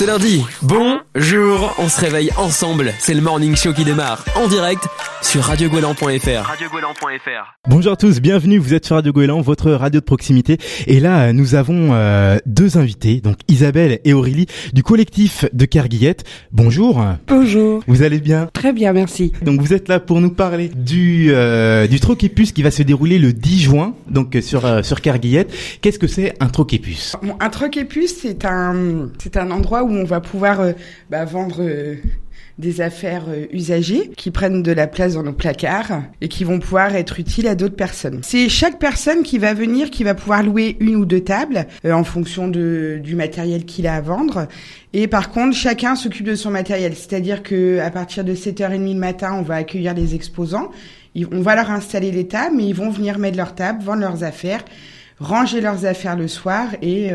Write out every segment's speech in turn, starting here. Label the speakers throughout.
Speaker 1: C'est lundi. Bonjour. On se réveille ensemble. C'est le morning show qui démarre en direct sur radiogoéland.fr.
Speaker 2: Bonjour à tous, bienvenue, vous êtes sur Radio Goéland, votre radio de proximité. Et là, nous avons euh, deux invités, donc Isabelle et Aurélie du collectif de Kerguillette. Bonjour.
Speaker 3: Bonjour.
Speaker 2: Vous allez bien?
Speaker 3: Très bien, merci.
Speaker 2: Donc vous êtes là pour nous parler du euh, du Troquépus qui va se dérouler le 10 juin, donc euh, sur euh, sur Kerguillette. Qu'est-ce que c'est un Troquépus
Speaker 3: un puce, c'est un, c'est un endroit où on va pouvoir euh, bah, vendre euh, des affaires euh, usagées qui prennent de la place dans nos placards et qui vont pouvoir être utiles à d'autres personnes. C'est chaque personne qui va venir qui va pouvoir louer une ou deux tables en fonction du matériel qu'il a à vendre. Et par contre, chacun s'occupe de son matériel. C'est-à-dire que à partir de 7h30 le matin, on va accueillir les exposants. On va leur installer les tables, mais ils vont venir mettre leurs tables, vendre leurs affaires ranger leurs affaires le soir et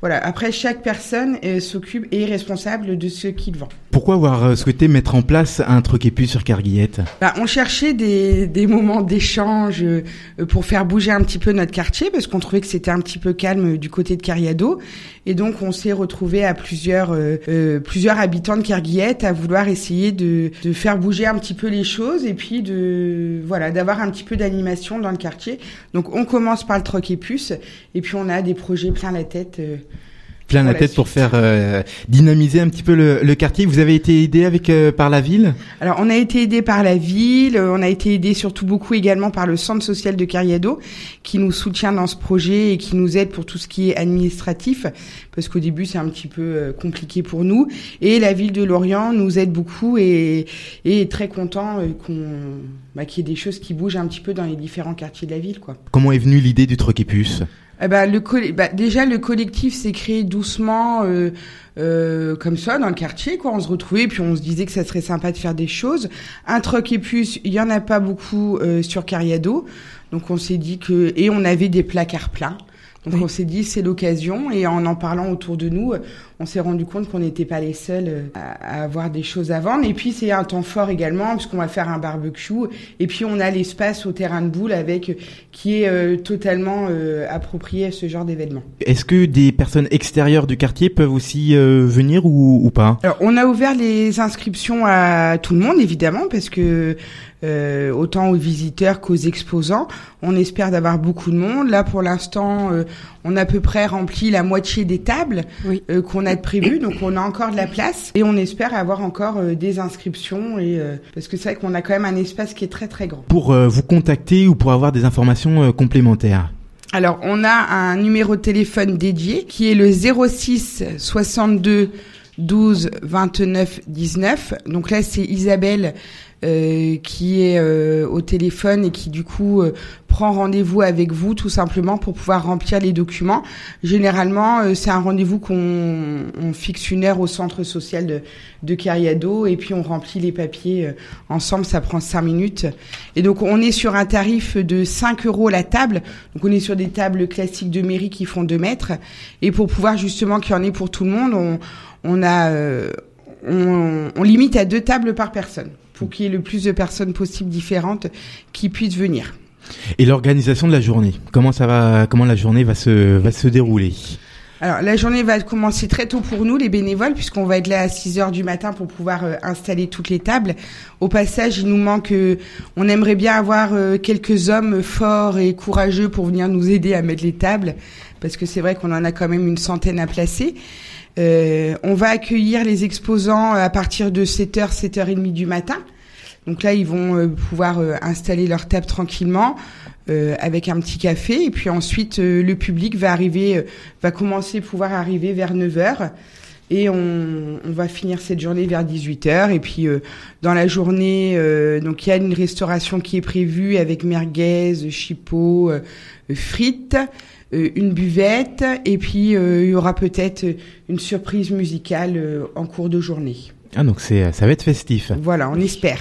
Speaker 3: voilà. Après, chaque personne euh, s'occupe et est responsable de ce qu'il vend.
Speaker 2: Pourquoi avoir euh, souhaité mettre en place un Troquépus sur Kerguillette
Speaker 3: Bah, on cherchait des, des moments d'échange euh, pour faire bouger un petit peu notre quartier parce qu'on trouvait que c'était un petit peu calme du côté de Cariado et donc on s'est retrouvé à plusieurs euh, euh, plusieurs habitants de Kerguillette à vouloir essayer de, de faire bouger un petit peu les choses et puis de voilà d'avoir un petit peu d'animation dans le quartier. Donc on commence par le troc et puce et puis on a des projets plein la tête. euh,
Speaker 2: Plein la tête pour faire euh, dynamiser un petit peu le, le quartier. Vous avez été aidé avec euh, par la ville?
Speaker 3: Alors, on a été aidé par la ville, euh, on a été aidé surtout beaucoup également par le centre social de Cariado, qui nous soutient dans ce projet et qui nous aide pour tout ce qui est administratif, parce qu'au début c'est un petit peu euh, compliqué pour nous. Et la ville de Lorient nous aide beaucoup et, et est très content euh, qu'on bah, qu'il y ait des choses qui bougent un petit peu dans les différents quartiers de la ville, quoi.
Speaker 2: Comment est venue l'idée du Troquépus
Speaker 3: Eh ben, le bah, déjà le collectif s'est créé doucement euh, euh, comme ça dans le quartier quoi. On se retrouvait puis on se disait que ça serait sympa de faire des choses. Un troc et puce il y en a pas beaucoup euh, sur Cariado. Donc on s'est dit que et on avait des placards pleins donc
Speaker 2: Oui.
Speaker 3: on s'est dit c'est l'occasion et en en parlant autour de nous, euh, on s'est rendu compte qu'on n'était pas les seuls euh, à, à avoir des choses à vendre. Et puis c'est un temps fort également puisqu'on va faire un barbecue et puis on a l'espace au terrain de boule avec qui est euh, totalement euh, approprié à ce genre d'événement.
Speaker 2: Est-ce que des personnes extérieures du quartier peuvent aussi euh, venir ou, ou pas?
Speaker 3: Alors, on a ouvert les inscriptions à tout le monde, évidemment, parce que euh, autant aux visiteurs qu'aux exposants, on espère d'avoir beaucoup de monde. Là, pour l'instant, euh, on a à peu près rempli la moitié des tables
Speaker 4: Oui.
Speaker 3: euh, qu'on a de prévues, donc on a encore de la place et on espère avoir encore euh, des inscriptions et euh, parce que c'est vrai qu'on a quand même un espace qui est très très grand.
Speaker 2: Pour euh, vous contacter ou pour avoir des informations euh, complémentaires
Speaker 3: Alors, on a un numéro de téléphone dédié qui est le 06 62 12 29 19. Donc là, c'est Isabelle euh, qui est euh, au téléphone et qui du coup euh, prend rendez-vous avec vous tout simplement pour pouvoir remplir les documents. Généralement, euh, c'est un rendez-vous qu'on on fixe une heure au centre social de, de Cariado et puis on remplit les papiers euh, ensemble. Ça prend cinq minutes. Et donc on est sur un tarif de 5 euros la table. Donc on est sur des tables classiques de mairie qui font 2 mètres. Et pour pouvoir justement qu'il y en ait pour tout le monde, on, on a on, on limite à deux tables par personne pour qu'il y ait le plus de personnes possibles différentes qui puissent venir.
Speaker 2: Et l'organisation de la journée Comment ça va Comment la journée va se va se dérouler?
Speaker 3: Alors la journée va commencer très tôt pour nous les bénévoles puisqu'on va être là à 6 heures du matin pour pouvoir euh, installer toutes les tables. Au passage, il nous manque euh, on aimerait bien avoir euh, quelques hommes forts et courageux pour venir nous aider à mettre les tables parce que c'est vrai qu'on en a quand même une centaine à placer. Euh, on va accueillir les exposants à partir de 7h, 7h30 du matin. Donc là, ils vont euh, pouvoir euh, installer leur table tranquillement euh, avec un petit café. Et puis ensuite, euh, le public va arriver, euh, va commencer à pouvoir arriver vers 9h. Et on, on va finir cette journée vers 18h. Et puis euh, dans la journée, euh, donc il y a une restauration qui est prévue avec merguez, chipot, euh, frites, euh, une buvette. Et puis euh, il y aura peut-être une surprise musicale euh, en cours de journée.
Speaker 2: Ah donc c'est ça va être festif.
Speaker 3: Voilà, on espère.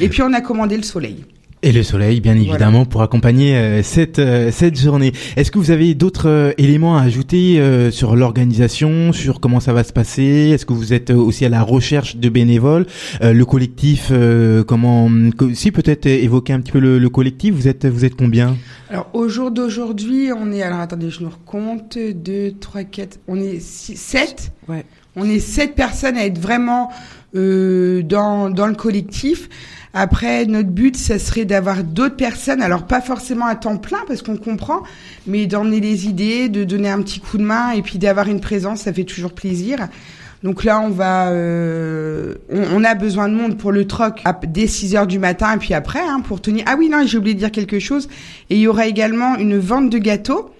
Speaker 3: Et puis on a commandé le soleil.
Speaker 2: Et le soleil, bien évidemment, pour accompagner euh, cette euh, cette journée. Est-ce que vous avez d'autres euh, éléments à ajouter euh, sur l'organisation, sur comment ça va se passer? Est-ce que vous êtes euh, aussi à la recherche de bénévoles? Euh, Le collectif, euh, comment co- Si peut-être évoquer un petit peu le, le collectif. Vous êtes vous êtes combien?
Speaker 3: Alors au jour d'aujourd'hui, on est alors attendez, je nous recompte 2 3 4, on est 7 Ouais. On est sept personnes à être vraiment euh, dans, dans le collectif. Après, notre but, ça serait d'avoir d'autres personnes, alors pas forcément à temps plein, parce qu'on comprend, mais d'emmener les idées, de donner un petit coup de main, et puis d'avoir une présence, ça fait toujours plaisir. Donc là, on va, euh, on, a besoin de monde pour le troc dès 6 heures du matin et puis après hein, pour tenir. Ah oui, non, j'ai oublié de dire quelque chose. Et il y aura également une vente de gâteaux.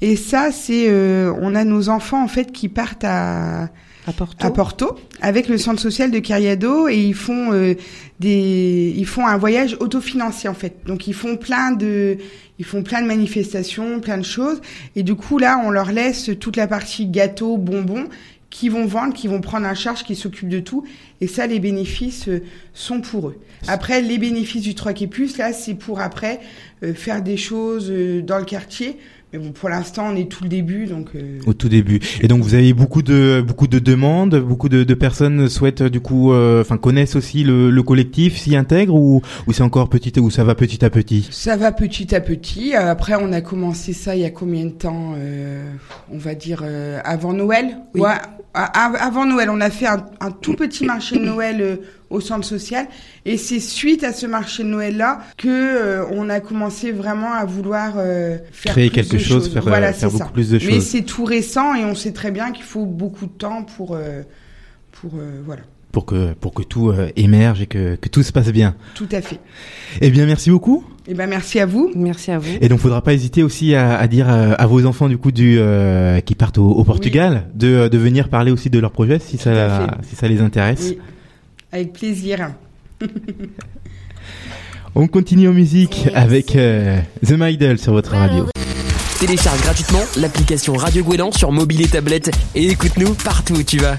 Speaker 3: Et ça, c'est, euh, on a nos enfants en fait qui partent à à Porto. avec le centre social de Cariado et ils font euh, des ils font un voyage autofinancé en fait. Donc ils font plein de ils font plein de manifestations, plein de choses et du coup là on leur laisse toute la partie gâteau, bonbons qui vont vendre, qui vont prendre en charge, qui s'occupent de tout. Et ça, les bénéfices euh, sont pour eux. Après, les bénéfices du Troc et Plus, là, c'est pour après euh, faire des choses dans le quartier mais bon, pour l'instant, on est tout le début, donc. Euh...
Speaker 2: Au tout début. Et donc, vous avez beaucoup de beaucoup de demandes, beaucoup de, de personnes souhaitent du coup, euh, enfin, connaissent aussi le, le collectif, s'y intègrent ou ou c'est encore petit ou ça va petit à petit?
Speaker 3: Ça va petit à petit. Après, on a commencé ça il y a combien de temps euh, On va dire euh, avant Noël? Oui. Ouais, avant Noël, on a fait un, un tout petit marché de Noël euh, au centre social. Et c'est suite à ce marché de Noël là que euh, on a commencé vraiment à vouloir euh, faire
Speaker 2: créer quelque chose, faire, voilà, faire beaucoup plus de choses.
Speaker 3: Mais c'est tout récent et on sait très bien qu'il faut beaucoup de temps pour pour voilà
Speaker 2: pour que pour que tout émerge et que, que tout se passe bien.
Speaker 3: Tout à fait.
Speaker 2: Eh bien, merci beaucoup.
Speaker 3: Eh ben merci à vous.
Speaker 4: Merci à vous.
Speaker 2: Et donc faudra pas hésiter aussi à, à dire à, vos enfants du coup du euh, qui partent au, au Portugal de, de venir parler aussi de leur projet si ça si ça les intéresse. Oui.
Speaker 3: Avec plaisir.
Speaker 2: On continue en musique avec euh, The Midle sur votre radio.
Speaker 1: Télécharge gratuitement l'application Radio Gouélan sur mobile et tablette et écoute-nous partout où tu vas.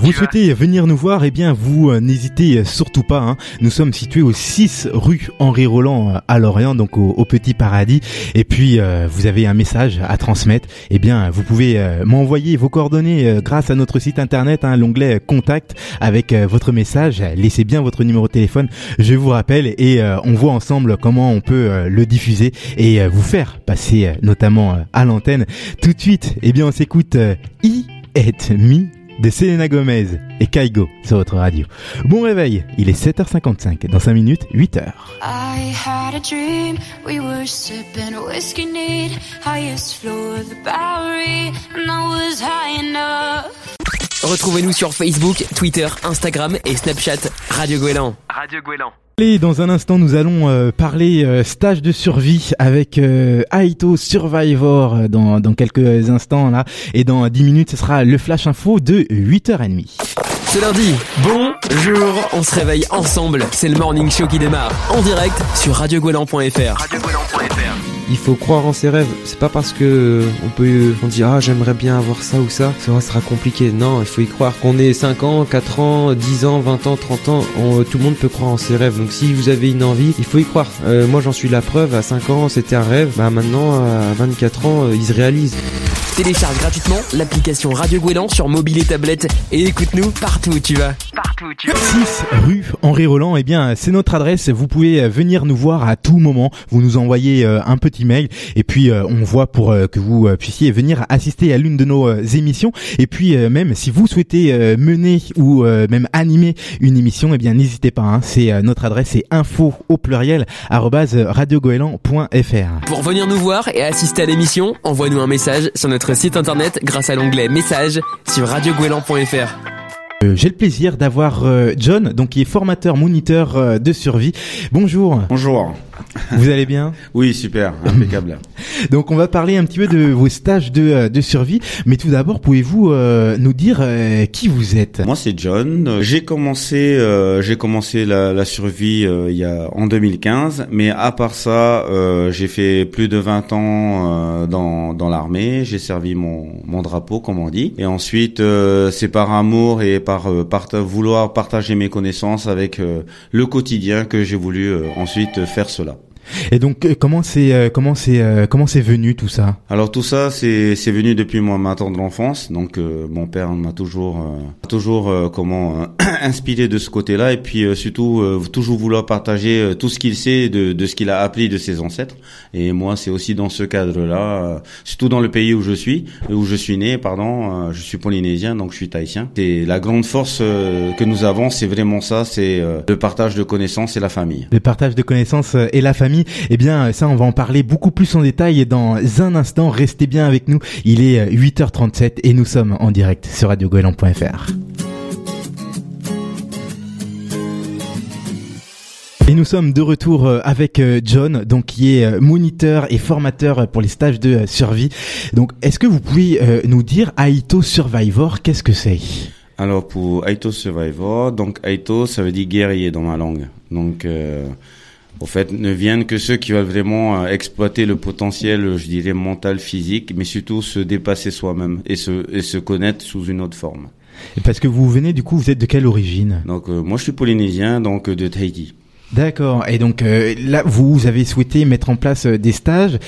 Speaker 2: vous souhaitez venir nous voir Eh bien, vous euh, n'hésitez surtout pas. Hein. Nous sommes situés au 6 rue Henri Roland euh, à Lorient, donc au, Petit Paradis. Et puis, euh, vous avez un message à transmettre. Eh bien, vous pouvez m'envoyer vos coordonnées grâce à notre site internet, hein, l'onglet Contact, avec votre message. Laissez bien votre numéro de téléphone. Je vous rappelle et on voit ensemble comment on peut le diffuser et vous faire passer notamment euh, à l'antenne. Tout de suite, eh bien, on s'écoute I euh, et Me de Selena Gomez et Kaigo sur votre radio. Bon réveil, il est 7h55, dans 5 minutes, 8h. I had a dream, we were sipping whiskey neat, highest floor of the Bowery, and I was high enough.
Speaker 1: Retrouvez-nous sur Facebook, Twitter, Instagram et Snapchat, Radio Gouélan.
Speaker 2: Radio Gouélan. Allez, dans un instant, nous allons euh, parler euh, stage de survie avec euh, Aito Survivor dans, dans quelques instants là. Et dans 10 minutes, ce sera le flash info de 8h30.
Speaker 1: C'est lundi. Bonjour, on se réveille ensemble. C'est le morning show qui démarre en direct sur radiogouelan.fr.
Speaker 5: Il faut croire en ses rêves. C'est pas parce que on peut on dit ah j'aimerais bien avoir ça ou ça, ça sera compliqué. Non, il faut y croire. Qu'on ait 5 ans, 4 ans, 10 ans, 20 ans, 30 ans, tout le monde peut croire en ses rêves. Donc si vous avez une envie, il faut y croire. Euh, moi j'en suis la preuve. À 5 ans c'était un rêve. Bah maintenant à 24 ans euh, il se réalise.
Speaker 1: Télécharge gratuitement l'application Radio Gouélan sur mobile et tablette et écoute-nous partout où tu vas. Partout où tu vas.
Speaker 2: 6 rue Henri Roland, eh bien c'est notre adresse. Vous pouvez euh, venir nous voir à tout moment. Vous nous envoyez euh, un petit mail et puis euh, on voit pour que vous puissiez venir assister à l'une de nos émissions. Et puis même si vous souhaitez mener ou même animer une émission, eh bien n'hésitez pas. Hein. c'est notre adresse, c'est info au pluriel radiogoélan.fr.
Speaker 1: Pour venir nous voir et assister à l'émission, envoie-nous un message sur notre site internet grâce à l'onglet message sur radiogouélan.fr.
Speaker 2: Euh, j'ai le plaisir d'avoir euh, John, donc qui est formateur moniteur euh, de survie. Bonjour.
Speaker 6: Bonjour.
Speaker 2: Vous allez bien
Speaker 6: Oui, super, impeccable.
Speaker 2: donc on va parler un petit peu de vos stages de, de survie, mais tout d'abord pouvez-vous nous dire qui vous êtes?
Speaker 6: Moi c'est John. J'ai commencé j'ai commencé la, la survie il y a en 2015, mais à part ça, j'ai fait plus de 20 ans dans dans l'armée. J'ai servi mon mon drapeau comme on dit, et ensuite c'est par amour et par, euh, vouloir partager mes connaissances avec euh, le quotidien que j'ai voulu euh, ensuite faire cela.
Speaker 2: Et donc euh, comment c'est euh, comment c'est euh, comment c'est venu tout ça?
Speaker 6: Alors tout ça c'est c'est venu depuis moi ma tendre enfance. Donc mon père m'a toujours toujours comment inspiré de ce côté-là et puis surtout toujours vouloir partager tout ce qu'il sait de de ce qu'il a appris de ses ancêtres. Et moi c'est aussi dans ce cadre-là, surtout dans le pays où je suis où je suis né pardon, je suis polynésien donc je suis tahitien. Et la grande force que nous avons c'est vraiment ça, c'est le partage de connaissances et la famille.
Speaker 2: Le partage de connaissances et la famille. Eh bien, ça, on va en parler beaucoup plus en détail dans un instant. Restez bien avec nous. Il est 8h37 et nous sommes en direct sur radiogoélan.fr. Et nous sommes de retour euh, avec euh, John, donc qui est euh, moniteur et formateur pour les stages de survie. Donc, est-ce que vous pouvez nous dire Aito Survivor, qu'est-ce que c'est?
Speaker 6: Alors pour Aito Survivor, donc Aito ça veut dire guerrier dans ma langue. Donc au fait, ne viennent que ceux qui veulent vraiment euh, exploiter le potentiel, je dirais, mental, physique, mais surtout se dépasser soi-même et se, et se connaître sous une autre forme.
Speaker 2: Et parce que vous venez, du coup, vous êtes de quelle origine?
Speaker 6: Donc, euh, moi, je suis polynésien, donc euh, de Tahiti.
Speaker 2: D'accord. Et donc là, vous avez souhaité mettre en place des stages.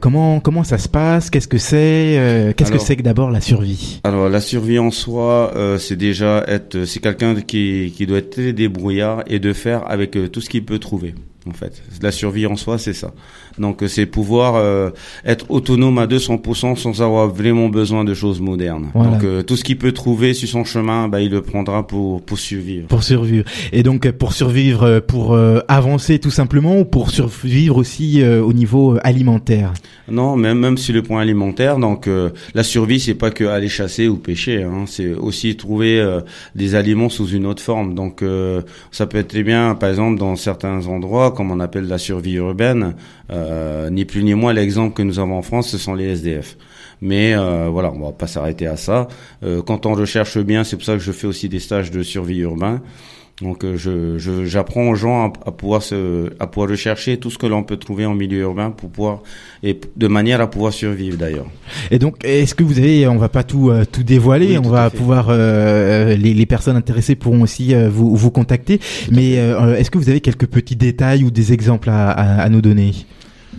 Speaker 2: comment comment ça se passe? Qu'est-ce que c'est Qu'est-ce que c'est que d'abord la survie?
Speaker 6: Alors la survie en soi, c'est déjà être, c'est quelqu'un qui qui doit être très débrouillard et de faire avec tout ce qu'il peut trouver en fait. La survie en soi, c'est ça. Donc, c'est pouvoir euh, être autonome à 200% sans avoir vraiment besoin de choses modernes. Donc, euh, tout ce qu'il peut trouver sur son chemin, bah, il le prendra pour pour survivre.
Speaker 2: Pour survivre. Et donc, pour survivre, euh, pour avancer tout simplement, ou pour survivre aussi au niveau alimentaire?
Speaker 6: Non, même même sur le point alimentaire. Donc, la survie, c'est pas que aller chasser ou pêcher. Hein, c'est aussi trouver des aliments sous une autre forme. Donc, ça peut être très bien, par exemple, dans certains endroits comme on appelle la survie urbaine, euh, ni plus ni moins l'exemple que nous avons en France, ce sont les SDF. Mais euh, voilà, on va pas s'arrêter à ça. Euh, quand on recherche bien, c'est pour ça que je fais aussi des stages de survie urbain. Donc euh, je, j'apprends aux gens à, pouvoir se, à pouvoir rechercher tout ce que l'on peut trouver en milieu urbain pour pouvoir et de manière à pouvoir survivre d'ailleurs.
Speaker 2: Et donc est-ce que vous avez, on va pas tout euh, tout dévoiler, on va pouvoir euh, les, les, personnes intéressées pourront aussi vous vous contacter. mais est-ce que vous avez quelques petits détails ou des exemples à, à, à nous donner?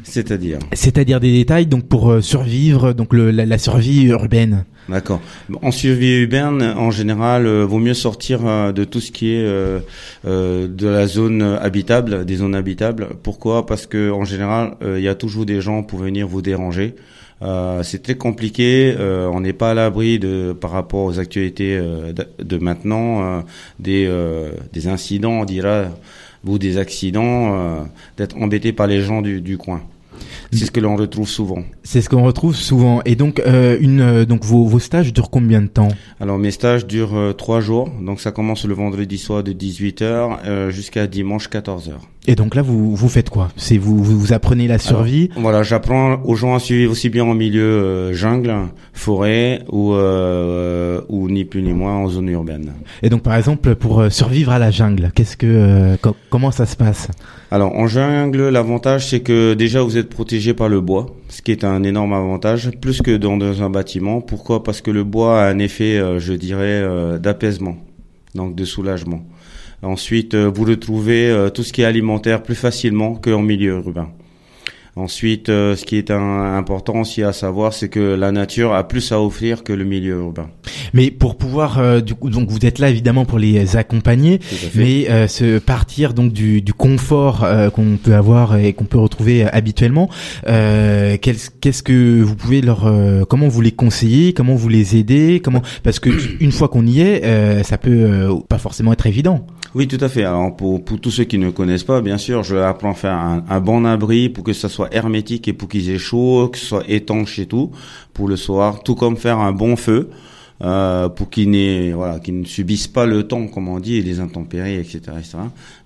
Speaker 6: C'est-à-dire
Speaker 2: C'est-à-dire des détails donc pour survivre, donc le, la, la survie urbaine.
Speaker 6: D'accord. En survie urbaine, en général, euh, vaut mieux sortir euh, de tout ce qui est euh, de la zone habitable, des zones habitables. Pourquoi? Parce que en général, il y a toujours des gens pour venir vous déranger. c'est très compliqué. on n'est pas à l'abri de, par rapport aux actualités de, maintenant, des, des incidents, on dira, ou des accidents, d'être embêté par les gens du, du coin. C'est ce que l'on retrouve souvent.
Speaker 2: C'est ce qu'on retrouve souvent. Et donc, euh, une, euh, donc vos, vos stages durent combien de temps?
Speaker 6: Alors, mes stages durent euh, trois jours. Donc, ça commence le vendredi soir de 18h jusqu'à dimanche 14h.
Speaker 2: Et donc là, vous vous faites quoi? C'est vous, vous apprenez la survie?
Speaker 6: Voilà, j'apprends aux gens à suivre aussi bien en milieu jungle, forêt ou ou ni plus ni moins en zone urbaine.
Speaker 2: Et donc, par exemple, pour survivre à la jungle, qu'est-ce que comment ça se passe?
Speaker 6: Alors, en jungle, l'avantage c'est que déjà vous êtes protégé par le bois, ce qui est un énorme avantage, plus que dans, un bâtiment. Pourquoi? Parce que le bois a un effet, euh, je dirais, euh, d'apaisement, donc de soulagement. Ensuite, euh, vous retrouvez tout ce qui est alimentaire plus facilement qu'en milieu urbain. Ensuite, euh, ce qui est un, important aussi à savoir, c'est que la nature a plus à offrir que le milieu urbain.
Speaker 2: Mais pour pouvoir, euh, du coup, donc vous êtes là évidemment pour les accompagner, mais euh, se partir donc du, du confort qu'on peut avoir et qu'on peut retrouver habituellement. Qu'est-ce que vous pouvez leur, comment vous les conseiller, comment vous les aider, comment parce que une fois qu'on y est, ça peut pas forcément être évident.
Speaker 6: Oui, tout à fait. Alors pour, pour tous ceux qui ne connaissent pas, bien sûr, je apprends à faire un, un bon abri pour que ça soit hermétique et pour qu'ils aient chaud, que ce soit étanche et tout pour le soir, tout comme faire un bon feu. Euh, pour qu'ils voilà ne subissent pas le temps comme on dit et les intempéries etc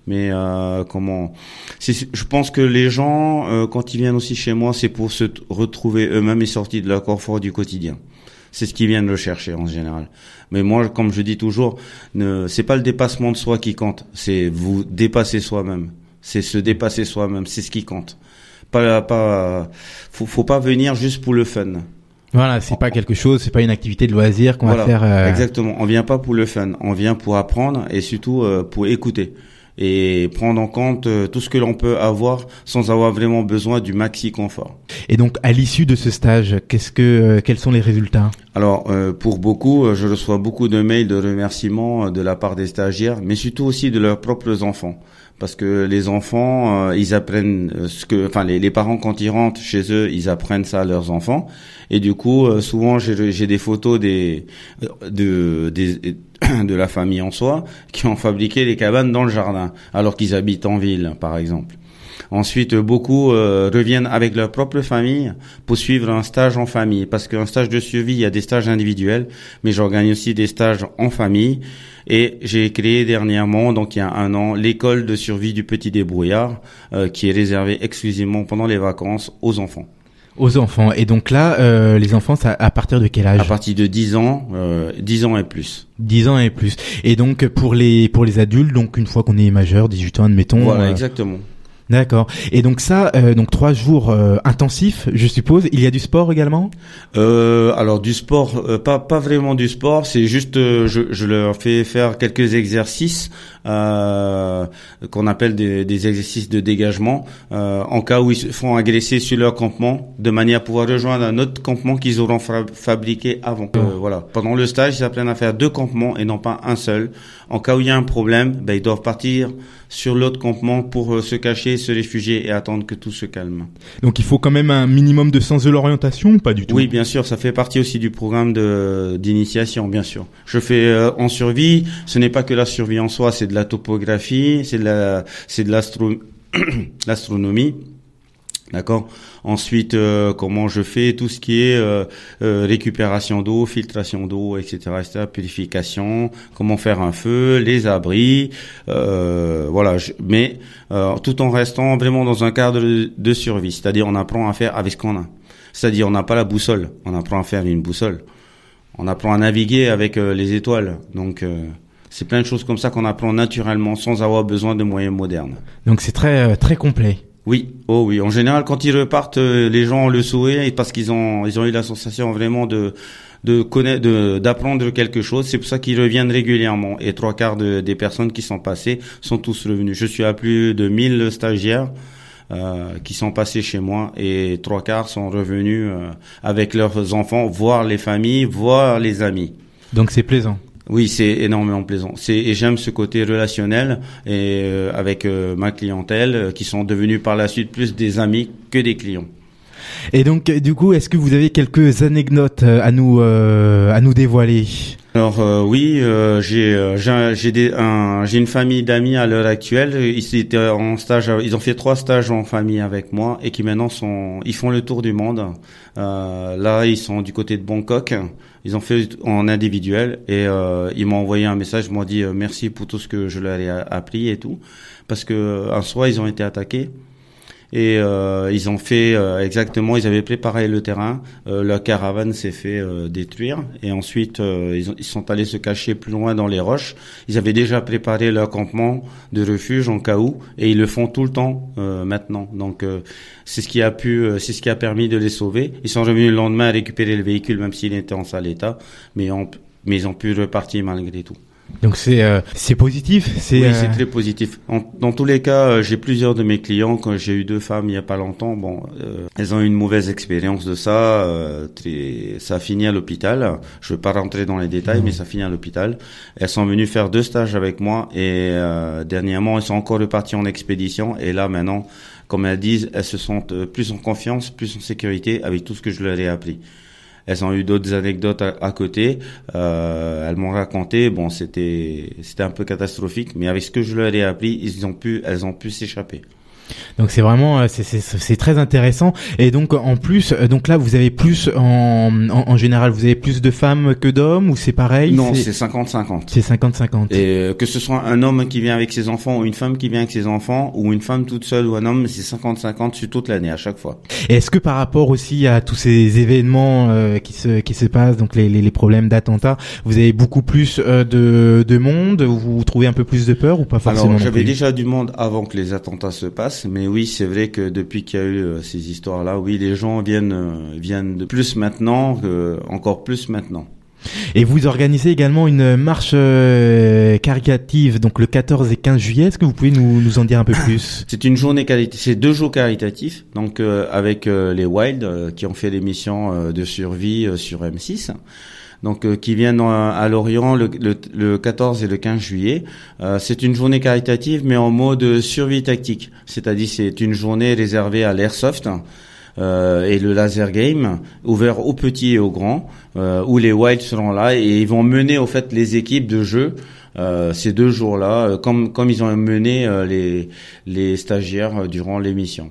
Speaker 6: mais euh, comment je pense que les gens euh, quand ils viennent aussi chez moi c'est pour se retrouver eux-mêmes et sortir de leur confort du quotidien. C'est ce qu'ils viennent rechercher en général. Mais moi comme je dis toujours ne c'est pas le dépassement de soi qui compte c'est vous dépasser soi-même. C'est se dépasser soi-même c'est ce qui compte pas, pas, faut, faut pas venir juste pour le fun.
Speaker 2: Voilà, c'est pas quelque chose, c'est pas une activité de loisir qu'on va faire.
Speaker 6: Euh, exactement. On vient pas pour le fun, on vient pour apprendre et surtout euh, pour écouter. et prendre en compte euh, tout ce que l'on peut avoir sans avoir vraiment besoin du maxi confort.
Speaker 2: Et donc à l'issue de ce stage, qu'est-ce que euh, quels sont les résultats?
Speaker 6: Alors euh, pour beaucoup, je reçois beaucoup de mails de remerciements de la part des stagiaires, mais surtout aussi de leurs propres enfants parce que les enfants, ils apprennent ce que, enfin les, parents quand ils rentrent chez eux, ils apprennent ça à leurs enfants, et du coup, souvent j'ai des photos des de des de la famille en soi qui ont fabriqué les cabanes dans le jardin, alors qu'ils habitent en ville, par exemple. Ensuite, beaucoup euh, reviennent avec leur propre famille pour suivre un stage en famille, parce qu'un stage de survie, il y a des stages individuels, mais j'organise aussi des stages en famille. Et j'ai créé dernièrement, donc il y a un an, l'école de survie du petit débrouillard, euh, qui est réservée exclusivement pendant les vacances aux enfants.
Speaker 2: Aux enfants. Et donc là, euh, les enfants, ça, à partir de quel âge?
Speaker 6: À partir de 10 ans, euh, 10 ans et plus.
Speaker 2: 10 ans et plus. Et donc pour les pour les adultes, donc une fois qu'on est majeur, 18 ans admettons.
Speaker 6: Voilà, euh, exactement.
Speaker 2: D'accord. Et donc ça, euh, donc trois jours euh, intensifs, je suppose. Il y a du sport également?
Speaker 6: Euh, Alors du sport, euh, pas pas vraiment du sport. C'est juste, je, je, leur fais faire quelques exercices qu'on appelle des, des, exercices de dégagement en cas où ils se font agresser sur leur campement, de manière à pouvoir rejoindre un autre campement qu'ils auront fabriqué avant. voilà. Pendant le stage, ils apprennent à faire deux campements et non pas un seul. En cas où il y a un problème, ben, ils doivent partir sur l'autre campement pour euh, se cacher, se réfugier et attendre que tout se calme.
Speaker 2: Donc il faut quand même un minimum de sens de l'orientation, pas du tout?
Speaker 6: Oui, bien sûr, ça fait partie aussi du programme de d'initiation, bien sûr. Je fais euh, en survie, ce n'est pas que la survie en soi, c'est de la topographie, c'est de la c'est de l'astronomie. D'accord? Ensuite, euh, comment je fais tout ce qui est euh, euh, récupération d'eau, filtration d'eau, etc., etc., purification, comment faire un feu, les abris, voilà. mais tout en restant vraiment dans un cadre de, survie, c'est-à-dire on apprend à faire avec ce qu'on a. C'est-à-dire on n'a pas la boussole, on apprend à faire une boussole. On apprend à naviguer avec les étoiles. Donc c'est plein de choses comme ça qu'on apprend naturellement sans avoir besoin de moyens modernes.
Speaker 2: Donc c'est très très complet.
Speaker 6: Oui, oh oui. En général, quand ils repartent, euh, les gens ont le sourire parce qu'ils ont ils ont eu la sensation vraiment de de connaître, d'apprendre quelque chose. C'est pour ça qu'ils reviennent régulièrement. Et trois quarts des personnes qui sont passées sont tous revenus. Je suis à plus de 1000 stagiaires. Euh, qui sont passés chez moi et trois quarts sont revenus euh, avec leurs enfants, voir les familles, voir les amis.
Speaker 2: Donc c'est plaisant.
Speaker 6: Oui, c'est énormément plaisant. C'est et j'aime ce côté relationnel et euh, avec euh, ma clientèle euh, qui sont devenus par la suite plus des amis que des clients.
Speaker 2: Et donc du coup, est-ce que vous avez quelques anecdotes à nous à nous dévoiler?
Speaker 6: Alors oui, j'ai j'ai des j'ai une famille d'amis à l'heure actuelle. Ils étaient en stage, ils ont fait trois stages en famille avec moi et qui maintenant sont ils font le tour du monde. là, ils sont du côté de Bangkok. Ils ont fait en individuel et euh, ils m'ont envoyé un message, m'ont dit euh, merci pour tout ce que je leur ai appris et tout, parce que un soir ils ont été attaqués et euh, ils ont fait euh, exactement, ils avaient préparé le terrain, euh, leur caravane s'est fait euh, détruire et ensuite ils, ont, ils, sont allés se cacher plus loin dans les roches. Ils avaient déjà préparé leur campement de refuge en cas où et ils le font tout le temps maintenant. Donc c'est ce qui a pu, c'est ce qui a permis de les sauver. Ils sont revenus le lendemain à récupérer le véhicule même s'il était en sale état, mais, mais ils ont pu repartir malgré tout.
Speaker 2: Donc c'est euh, c'est positif.
Speaker 6: C'est oui, c'est euh, très positif. dans tous les cas, euh, j'ai plusieurs de mes clients quand j'ai eu deux femmes il y a pas longtemps. Bon, elles ont eu une mauvaise expérience de ça. Très, ça a fini à l'hôpital. Je vais pas rentrer dans les détails, mais ça a fini à l'hôpital. Elles sont venues faire deux stages avec moi et dernièrement, elles sont encore reparties en expédition. Et là maintenant, comme elles disent, elles se sentent plus en confiance, plus en sécurité avec tout ce que je leur ai appris. Elles ont eu d'autres anecdotes à, côté. Euh, elles m'ont raconté. Bon, c'était c'était un peu catastrophique, mais avec ce que je leur ai appris, ils ont pu, elles ont pu s'échapper.
Speaker 2: Donc c'est vraiment euh, c'est très intéressant et donc en plus euh, donc là vous avez plus en, en, général vous avez plus de femmes que d'hommes ou c'est pareil?
Speaker 6: Non, c'est 50-50.
Speaker 2: C'est 50-50.
Speaker 6: Et euh, que ce soit un homme qui vient avec ses enfants ou une femme qui vient avec ses enfants ou une femme toute seule ou un homme, c'est 50-50 sur toute l'année à chaque fois.
Speaker 2: Est-ce que par rapport aussi à tous ces événements qui se qui se passent donc les les, les problèmes d'attentats, vous avez beaucoup plus de de monde, vous trouvez un peu plus de peur ou pas forcément
Speaker 6: Alors, j'avais déjà du monde avant que les attentats se passent mais oui, c'est vrai que depuis qu'il y a eu euh, ces histoires-là, oui, les gens viennent euh, viennent de plus maintenant, encore plus maintenant.
Speaker 2: Et vous organisez également une marche euh, caritative, donc le 14 et 15 juillet. Est-ce que vous pouvez nous, nous en dire un peu plus?
Speaker 6: C'est une journée caritative, c'est deux jours caritatifs, donc euh, avec euh, les Wild qui ont fait l'émission de survie sur M6. Donc euh, qui viennent euh, à Lorient le, le, le 14 et le 15 juillet. Euh, c'est une journée caritative mais en mode survie tactique, c'est-à-dire c'est une journée réservée à l'airsoft. euh, et le laser game ouvert aux petits et aux grands où les Wild seront là et ils vont mener au fait les équipes de jeu ces deux jours-là, comme comme ils ont mené les les stagiaires durant l'émission.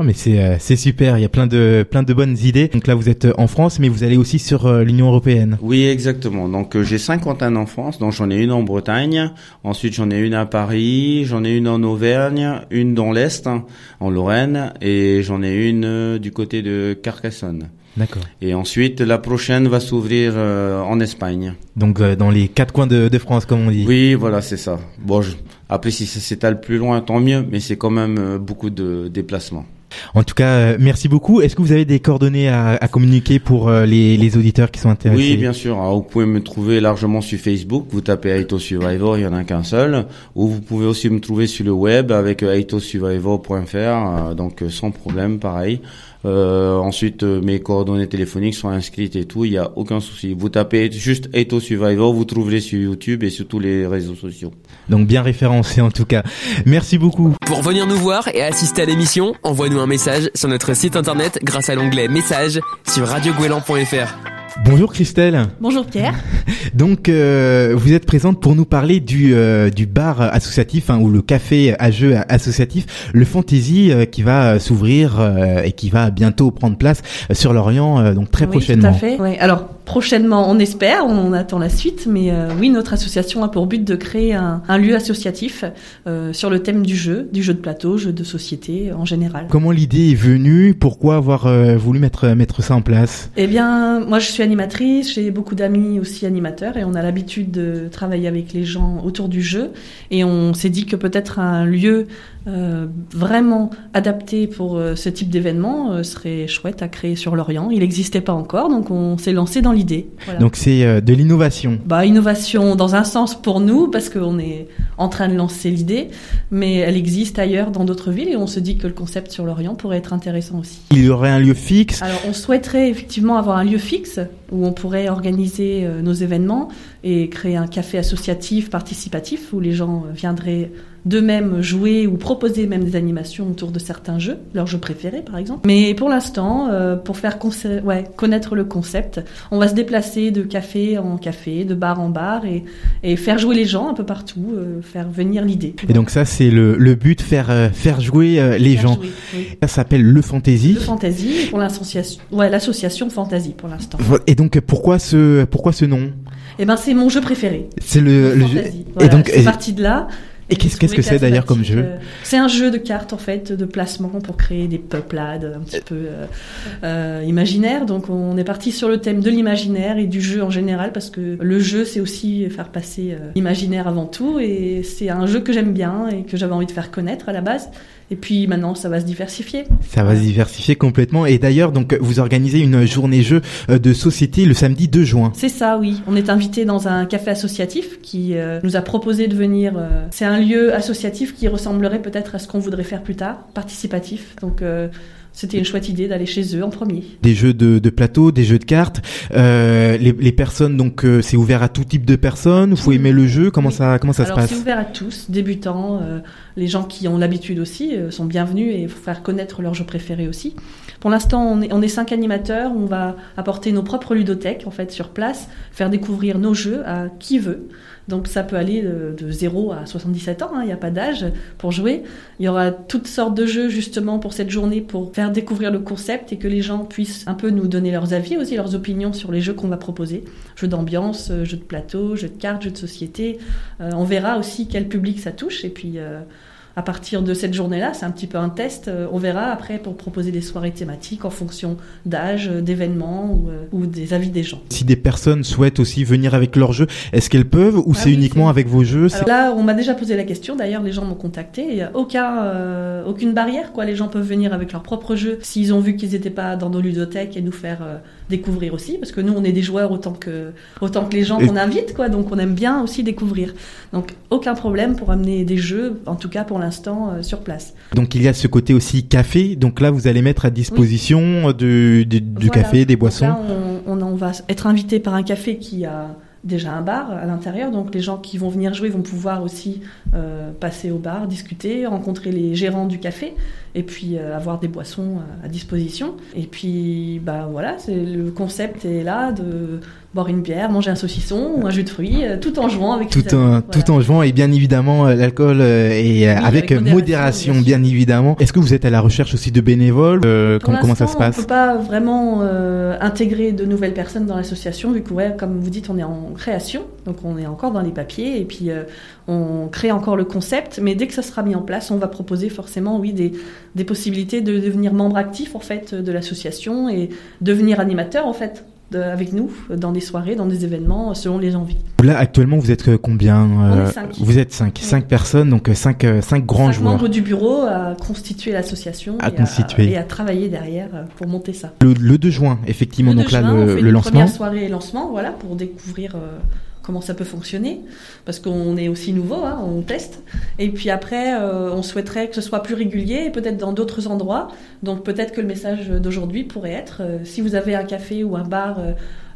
Speaker 2: Oh, mais c'est euh, c'est super. Il y a plein de plein de bonnes idées. Donc là, vous êtes euh, en France, mais vous allez aussi sur euh, l'Union européenne.
Speaker 6: Oui, exactement. Donc euh, j'ai 50 ans en France, donc j'en ai une en Bretagne, ensuite j'en ai une à Paris, j'en ai une en Auvergne, une dans l'Est, hein, en Lorraine, et j'en ai une du côté de Carcassonne.
Speaker 2: D'accord.
Speaker 6: Et ensuite, la prochaine va s'ouvrir euh, en Espagne.
Speaker 2: Donc euh, dans les quatre coins de, de France, comme on dit.
Speaker 6: Oui, voilà, c'est ça. Bon, je- après, si ça s'étale plus loin, tant mieux, mais c'est quand même euh, beaucoup de déplacements.
Speaker 2: En tout cas, euh, merci beaucoup. Est-ce que vous avez des coordonnées à, à communiquer pour euh, les, les auditeurs qui sont intéressés
Speaker 6: Oui, bien sûr. Alors, vous pouvez me trouver largement sur Facebook. Vous tapez Aito Survivor, il y en a qu'un seul. Ou vous pouvez aussi me trouver sur le web avec euh, aitosurvivor.fr, euh, donc sans problème, pareil. Euh, ensuite, euh, mes coordonnées téléphoniques sont inscrites et tout. Il n'y a aucun souci. Vous tapez juste Aito Survivor, vous trouverez sur YouTube et sur tous les réseaux sociaux.
Speaker 2: Donc bien référencé en tout cas. Merci beaucoup.
Speaker 1: Pour venir nous voir et assister à l'émission, envoie-nous un message sur notre site internet grâce à l'onglet Messages sur radioguelan.fr.
Speaker 2: Bonjour Christelle.
Speaker 4: Bonjour Pierre.
Speaker 2: Donc euh, vous êtes présente pour nous parler du euh, du bar associatif hein, ou le café à jeux associatif, le Fantasy euh, qui va s'ouvrir euh, et qui va bientôt prendre place sur l'Orient euh, donc très
Speaker 4: Oui,
Speaker 2: prochainement.
Speaker 4: Tout à fait. Ouais. Alors prochainement, on espère, on attend la suite, mais euh, oui, notre association a pour but de créer un, un lieu associatif euh, sur le thème du jeu, du jeu de plateau, jeu de société en général.
Speaker 2: Comment l'idée est venue? Pourquoi avoir euh, voulu mettre mettre ça en place?
Speaker 4: Eh bien, moi je suis animatrice, j'ai beaucoup d'amis aussi animateurs et on a l'habitude de travailler avec les gens autour du jeu et on s'est dit que peut-être un lieu euh, vraiment adapté pour euh, ce type d'événement euh, serait chouette à créer sur l'Orient. Il n'existait pas encore, donc on s'est lancé dans l'idée. Voilà.
Speaker 2: Donc c'est de l'innovation.
Speaker 4: Bah, innovation dans un sens pour nous, parce qu'on est en train de lancer l'idée, mais elle existe ailleurs dans d'autres villes et on se dit que le concept sur l'Orient pourrait être intéressant aussi.
Speaker 2: Il y aurait un lieu fixe.
Speaker 4: Alors, on souhaiterait effectivement avoir un lieu fixe où on pourrait organiser euh, nos événements et créer un café associatif participatif où les gens euh, viendraient d'eux-mêmes jouer ou proposer même des animations autour de certains jeux, leurs jeux préférés par exemple. Mais pour l'instant, euh, pour faire ouais, connaître le concept, on va se déplacer de café en café, de bar en bar et, et faire jouer les gens un peu partout, euh, faire venir l'idée.
Speaker 2: Et donc ça c'est le, le but faire euh, faire jouer les
Speaker 4: Faire
Speaker 2: gens.
Speaker 4: jouer, oui.
Speaker 2: Ça s'appelle le Fantasy.
Speaker 4: Le fantasy pour l'association, ouais, l'association fantasy pour l'instant.
Speaker 2: Et donc pourquoi ce pourquoi ce nom?
Speaker 4: Eh ben c'est mon jeu préféré.
Speaker 2: C'est le, le jeu. Et donc
Speaker 4: c'est
Speaker 2: et-
Speaker 4: parti de là.
Speaker 2: Et qu'est-ce-
Speaker 4: j'ai
Speaker 2: qu'est-ce que c'est d'ailleurs comme jeu?
Speaker 4: C'est un jeu de cartes en fait, de placement pour créer des peuplades un petit peu euh, euh, imaginaires. Donc on est parti sur le thème de l'imaginaire et du jeu en général parce que le jeu c'est aussi faire passer euh, l'imaginaire avant tout et c'est un jeu que j'aime bien et que j'avais envie de faire connaître à la base. Et puis maintenant ça va se diversifier.
Speaker 2: Ça va se diversifier complètement. Et d'ailleurs, donc, vous organisez une journée jeu euh, de société le samedi 2 juin.
Speaker 4: C'est ça, oui. On est invité dans un café associatif qui euh, nous a proposé de venir. euh, c'est un lieu associatif qui ressemblerait peut-être à ce qu'on voudrait faire plus tard, participatif. Donc euh, c'était une chouette idée d'aller chez eux en premier.
Speaker 2: Des jeux de, de plateau, des jeux de cartes. Euh, les, les personnes, donc, euh, c'est ouvert à tout type de personnes. Faut aimer le jeu? Comment
Speaker 4: Oui.
Speaker 2: ça, comment ça
Speaker 4: Alors
Speaker 2: se
Speaker 4: c'est
Speaker 2: passe?
Speaker 4: ouvert à tous, débutants, euh, les gens qui ont l'habitude aussi euh, sont bienvenus et faut faire connaître leurs jeux préférés aussi. Pour l'instant, on est, on est cinq animateurs. On va apporter nos propres ludothèques en fait sur place, faire découvrir nos jeux à qui veut. Donc ça peut aller de, de 0 à 77 ans, hein, il n'y a pas d'âge pour jouer. Il y aura toutes sortes de jeux justement pour cette journée pour faire découvrir le concept et que les gens puissent un peu nous donner leurs avis aussi, leurs opinions sur les jeux qu'on va proposer. Jeux d'ambiance, euh, jeux de plateau, jeux de cartes, jeux de société. Euh, on verra aussi quel public ça touche et puis euh, à partir de cette journée-là, c'est un petit peu un test. euh, on verra après pour proposer des soirées thématiques en fonction d'âge, euh, d'événements ou, euh, ou des avis des gens.
Speaker 2: Si des personnes souhaitent aussi venir avec leurs jeux, est-ce qu'elles peuvent ou
Speaker 4: Ah
Speaker 2: c'est
Speaker 4: oui,
Speaker 2: uniquement avec vos jeux
Speaker 4: Alors là, on m'a déjà posé la question. D'ailleurs, les gens m'ont contacté. Il n'y a aucun, euh, aucune barrière. Quoi. Les gens peuvent venir avec leur propre jeu s'ils ont vu qu'ils n'étaient pas dans nos ludothèques et nous faire euh, découvrir aussi, parce que nous, on est des joueurs autant que, autant que les gens qu'on invite, quoi. Donc, on aime bien aussi découvrir. Donc, aucun problème pour amener des jeux, en tout cas pour l'instant, euh, sur place.
Speaker 2: Donc, il y a ce côté aussi café. Donc là, vous allez mettre à disposition du, du, café, des boissons. Là,
Speaker 4: on, on, va être invité par un café qui a déjà un bar à l'intérieur, donc les gens qui vont venir jouer vont pouvoir aussi euh, passer au bar, discuter, rencontrer les gérants du café et puis euh, avoir des boissons euh, à disposition. Et puis bah voilà, le concept est là de boire une bière, manger un saucisson ou un jus de fruits, tout en jouant avec
Speaker 2: tout en tout en jouant et bien évidemment l'alcool et avec, modération, bien évidemment. Est-ce que vous êtes à la recherche aussi de bénévoles comment, comment, ça se passe
Speaker 4: On peut pas vraiment intégrer de nouvelles personnes dans l'association vu que ouais, comme vous dites on est en création, donc on est encore dans les papiers et puis on crée encore le concept, mais dès que ça sera mis en place, on va proposer forcément, oui, des, des possibilités de devenir membre actif en fait de l'association et devenir animateur en fait avec nous dans des soirées, dans des événements, selon les envies.
Speaker 2: Là, actuellement, vous êtes combien
Speaker 4: On est cinq.
Speaker 2: Vous êtes cinq, cinq personnes, donc cinq, cinq grands cinq joueurs.
Speaker 4: membres du bureau à constituer l'association
Speaker 2: à et, constituer.
Speaker 4: À, et à travailler derrière pour monter ça.
Speaker 2: Le, 2 juin, effectivement,
Speaker 4: le
Speaker 2: donc là,
Speaker 4: juin,
Speaker 2: le,
Speaker 4: on fait
Speaker 2: le lancement.
Speaker 4: Première soirée lancement, voilà, pour découvrir comment ça peut fonctionner, parce qu'on est aussi nouveau, hein, on teste. Et puis après, euh, on souhaiterait que ce soit plus régulier et peut-être dans d'autres endroits. Donc peut-être que le message d'aujourd'hui pourrait être, euh, si vous avez un café ou un bar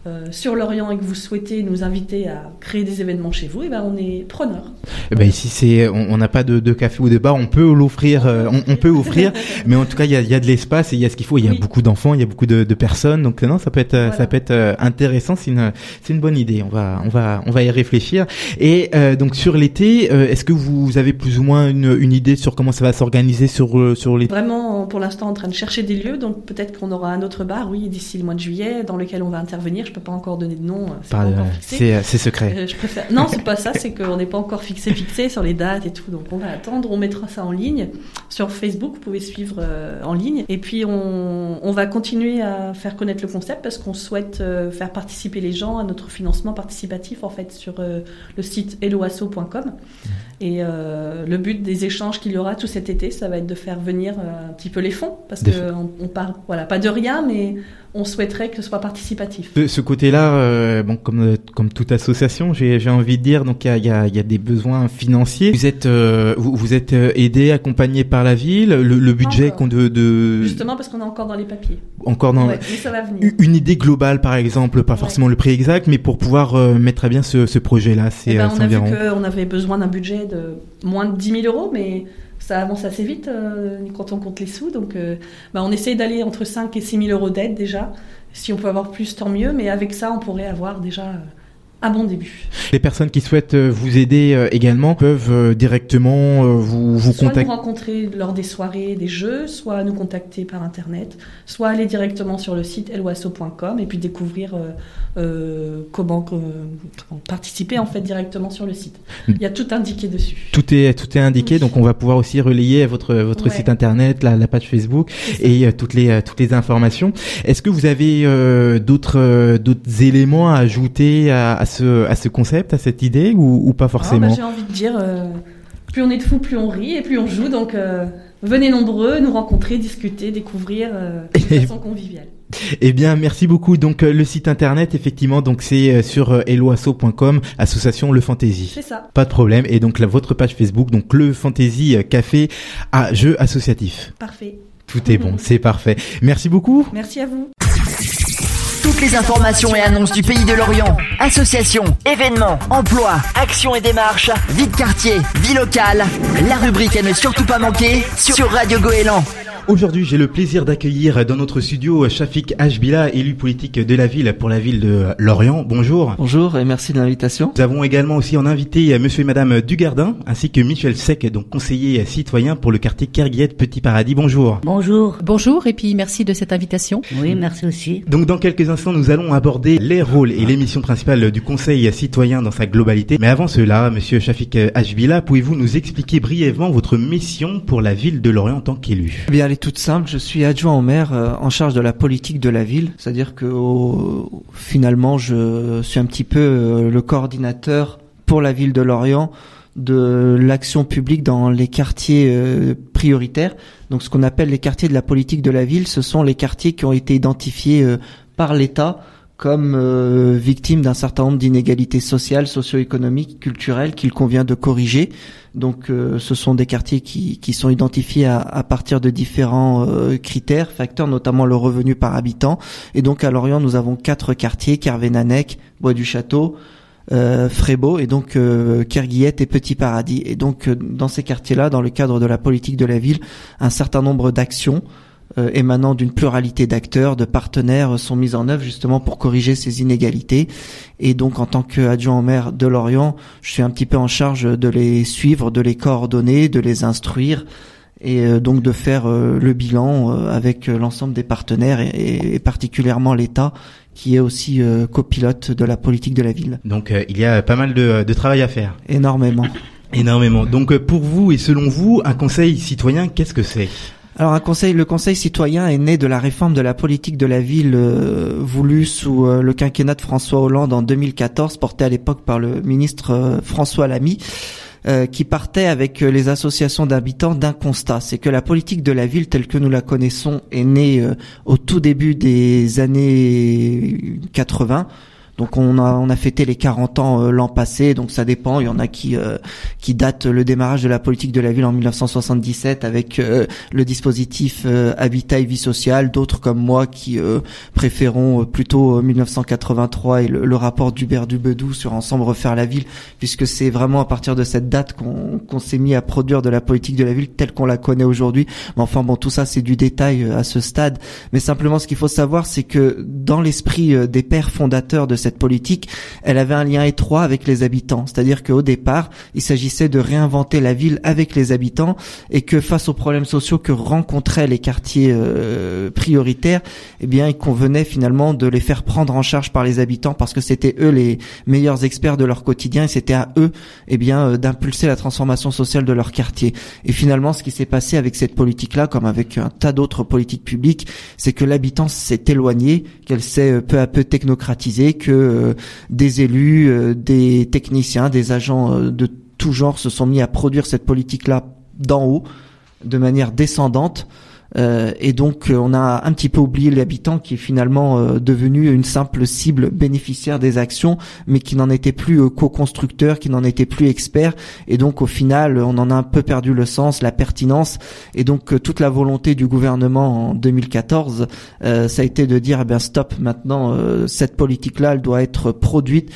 Speaker 4: euh, sur l'Orient et que vous souhaitez nous inviter à créer des événements chez vous, et eh ben on est preneur.
Speaker 2: Eh ben ici c'est on n'a pas de, de, café ou de bar, on peut l'offrir, euh, on, peut offrir, mais en tout cas il y a, y a, de l'espace et il y a ce qu'il faut. Il y a beaucoup d'enfants, il y a beaucoup de, de, personnes, donc non ça peut être ça peut être euh, intéressant. C'est une c'est une bonne idée. On va on va on va y réfléchir. Et donc sur l'été, est-ce que vous avez plus ou moins une, une idée sur comment ça va s'organiser sur sur les
Speaker 4: Vraiment pour l'instant en train de chercher des lieux, donc peut-être qu'on aura un autre bar, oui, d'ici le mois de juillet, dans lequel on va intervenir je peux pas encore donner de nom.
Speaker 2: C'est C'est secret.
Speaker 4: Euh, je préfère... Non, c'est pas ça. C'est qu'on n'est pas encore fixé fixé sur les dates et tout. Donc on va attendre. On mettra ça en ligne sur Facebook. Vous pouvez suivre euh, en ligne. Et puis on, on, va continuer à faire connaître le concept parce qu'on souhaite euh, faire participer les gens à notre financement participatif en fait sur le site helloasso.com. Et le but des échanges qu'il y aura tout cet été, ça va être de faire venir un petit peu les fonds parce qu'on on part voilà pas de rien, mais on souhaiterait que ce soit participatif.
Speaker 2: Ce, côté-là, euh, bon, comme comme toute association, j'ai envie de dire, donc il y a, y, a, y a, des besoins financiers. Vous êtes euh, vous, vous, êtes euh, aidé, accompagné par la ville. Le, le budget qu'on de, de
Speaker 4: justement parce qu'on est encore dans les papiers.
Speaker 2: Encore dans
Speaker 4: ouais, mais ça va venir.
Speaker 2: une idée globale, par exemple, pas forcément le prix exact, mais pour pouvoir euh, mettre à bien ce, ce projet-là, c'est
Speaker 4: eh ben,
Speaker 2: on
Speaker 4: a vu qu'on avait besoin d'un budget de moins de 10 000 euros, mais ça avance assez vite euh, quand on compte les sous. Donc, euh, bah, on essaye d'aller entre 5 et 6 000 euros d'aide déjà. Si on peut avoir plus, tant mieux. Mais avec ça, on pourrait avoir déjà euh, un bon début.
Speaker 2: Les personnes qui souhaitent euh, vous aider euh, également peuvent euh, directement vous, vous
Speaker 4: soit
Speaker 2: contacter.
Speaker 4: nous rencontrer lors des soirées, des jeux, soit nous contacter par internet, soit aller directement sur le site eloasso.com et puis découvrir euh, comment, euh, participer en fait directement sur le site. Il y a tout indiqué dessus.
Speaker 2: Tout est tout est indiqué, oui. donc on va pouvoir aussi relayer votre votre ouais. site internet, la, la page Facebook et toutes les toutes les informations. Est-ce que vous avez d'autres d'autres éléments à ajouter à, à ce, à ce concept, à cette idée ou, ou pas forcément
Speaker 4: ah, bah, J'ai envie de dire, euh, plus on est de fous, plus on rit et plus on joue. Donc euh, venez nombreux, nous rencontrer, discuter, découvrir euh, de façon conviviale.
Speaker 2: Eh bien, merci beaucoup. Donc, le site internet, effectivement, donc c'est sur eloasso.com, association Le Fantasy.
Speaker 4: C'est ça.
Speaker 2: Pas de problème. Et donc, la, votre page Facebook, donc Le Fantasy Café à jeu associatif.
Speaker 4: Parfait.
Speaker 2: Tout est bon, c'est parfait. Merci beaucoup.
Speaker 4: Merci à vous.
Speaker 7: Toutes les informations et annonces du pays de l'Orient, associations, événements, emplois, actions et démarches, vie de quartier, vie locale, la rubrique à ne surtout pas manquer sur Radio Goéland.
Speaker 2: Aujourd'hui, j'ai le plaisir d'accueillir dans notre studio Shafik Hbila, élu politique de la ville pour la ville de Lorient. Bonjour.
Speaker 8: Bonjour et merci de l'invitation.
Speaker 2: Nous avons également aussi en invité monsieur et madame Dugardin, ainsi que Michel Sec, donc conseiller citoyen pour le quartier Kerguiette Petit Paradis. Bonjour.
Speaker 9: Bonjour. Bonjour et puis merci de cette invitation.
Speaker 10: Oui, merci aussi.
Speaker 2: Donc dans quelques instants, nous allons aborder les rôles et l'émission principale du conseil citoyen dans sa globalité. Mais avant cela, monsieur Shafik Hbila, pouvez-vous nous expliquer brièvement votre mission pour la ville de Lorient en tant qu'élu?
Speaker 8: Bien, elle est toute simple. Je suis adjoint au maire euh, en charge de la politique de la ville. C'est-à-dire que finalement, je suis un petit peu euh, le coordinateur pour la ville de Lorient de l'action publique dans les quartiers euh, prioritaires. Donc ce qu'on appelle les quartiers de la politique de la ville, ce sont les quartiers qui ont été identifiés euh, par l'État comme euh, victimes d'un certain nombre d'inégalités sociales, socio-économiques, culturelles qu'il convient de corriger. Donc ce sont des quartiers qui, qui sont identifiés à, à partir de différents critères, facteurs, notamment le revenu par habitant. Et donc à Lorient, nous avons quatre quartiers, Kervénanec, Bois du Château, euh, et donc euh, Kerguillette et Petit Paradis. Et donc euh, dans ces quartiers-là, dans le cadre de la politique de la ville, un certain nombre d'actions euh, émanant d'une pluralité d'acteurs, de partenaires sont mises en œuvre justement pour corriger ces inégalités. Et donc en tant qu'adjoint au maire de Lorient, je suis un petit peu en charge de les suivre, de les coordonner, de les instruire et donc de faire le bilan avec l'ensemble des partenaires et particulièrement l'État qui est aussi euh, copilote de la politique de la ville.
Speaker 2: Donc euh, il y a pas mal de, de travail à faire.
Speaker 8: Énormément.
Speaker 2: Énormément. Donc euh, pour vous et selon vous, un conseil citoyen, qu'est-ce que c'est?
Speaker 8: Alors un conseil, le conseil citoyen est né de la réforme de la politique de la ville voulue sous le quinquennat de François Hollande en 2014, portée à l'époque par le ministre François Lamy. Euh, qui partait avec euh, les associations d'habitants d'un constat, c'est que la politique de la ville telle que nous la connaissons est née euh, au tout début des années 80 donc on a on a fêté les 40 ans euh, l'an passé, donc ça dépend. Il y en a qui euh, qui datent le démarrage de la politique de la ville en 1977 avec euh, le dispositif habitat et vie sociale. D'autres comme moi qui préférons plutôt 1983 et le, rapport d'Hubert Dubedou sur Ensemble refaire la ville, puisque c'est vraiment à partir de cette date qu'on qu'on s'est mis à produire de la politique de la ville telle qu'on la connaît aujourd'hui. Mais enfin bon, tout ça c'est du détail à ce stade. Mais simplement ce qu'il faut savoir, c'est que dans l'esprit des pères fondateurs de cette politique, elle avait un lien étroit avec les habitants. C'est-à-dire qu'au départ, il s'agissait de réinventer la ville avec les habitants et que face aux problèmes sociaux que rencontraient les quartiers euh, prioritaires, eh bien, il convenait finalement de les faire prendre en charge par les habitants parce que c'était eux les meilleurs experts de leur quotidien et c'était à eux, eh bien, euh, d'impulser la transformation sociale de leur quartier. Et finalement, ce qui s'est passé avec cette politique-là, comme avec un tas d'autres politiques publiques, c'est que l'habitant s'est éloigné, qu'elle s'est euh, peu à peu technocratisée, que euh, des élus, euh, des techniciens, des agents euh, de tout genre se sont mis à produire cette politique-là d'en haut, de manière descendante. Et donc on a un petit peu oublié l'habitant qui est finalement devenu une simple cible bénéficiaire des actions, mais qui n'en était plus co-constructeur, qui n'en était plus expert. Et donc au final, on en a un peu perdu le sens, la pertinence. Et donc toute la volonté du gouvernement en 2014, ça a été de dire, eh bien stop, maintenant cette politique-là, elle doit être produite,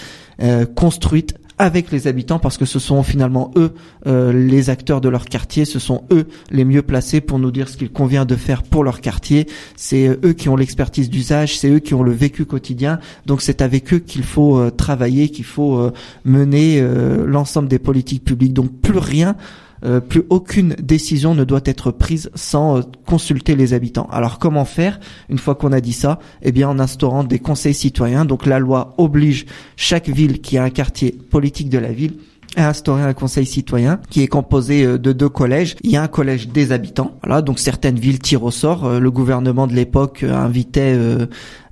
Speaker 8: construite avec les habitants parce que ce sont finalement eux euh, les acteurs de leur quartier, ce sont eux les mieux placés pour nous dire ce qu'il convient de faire pour leur quartier, c'est eux qui ont l'expertise d'usage, c'est eux qui ont le vécu quotidien, donc c'est avec eux qu'il faut euh, travailler, qu'il faut euh, mener l'ensemble des politiques publiques. Donc plus rien euh, plus aucune décision ne doit être prise sans euh, consulter les habitants. Alors comment faire une fois qu'on a dit ça? Eh bien en instaurant des conseils citoyens. Donc la loi oblige chaque ville qui a un quartier politique de la ville à instaurer un conseil citoyen qui est composé euh, de deux collèges. Il y a un collège des habitants. Voilà, donc certaines villes tirent au sort. Le gouvernement de l'époque invitait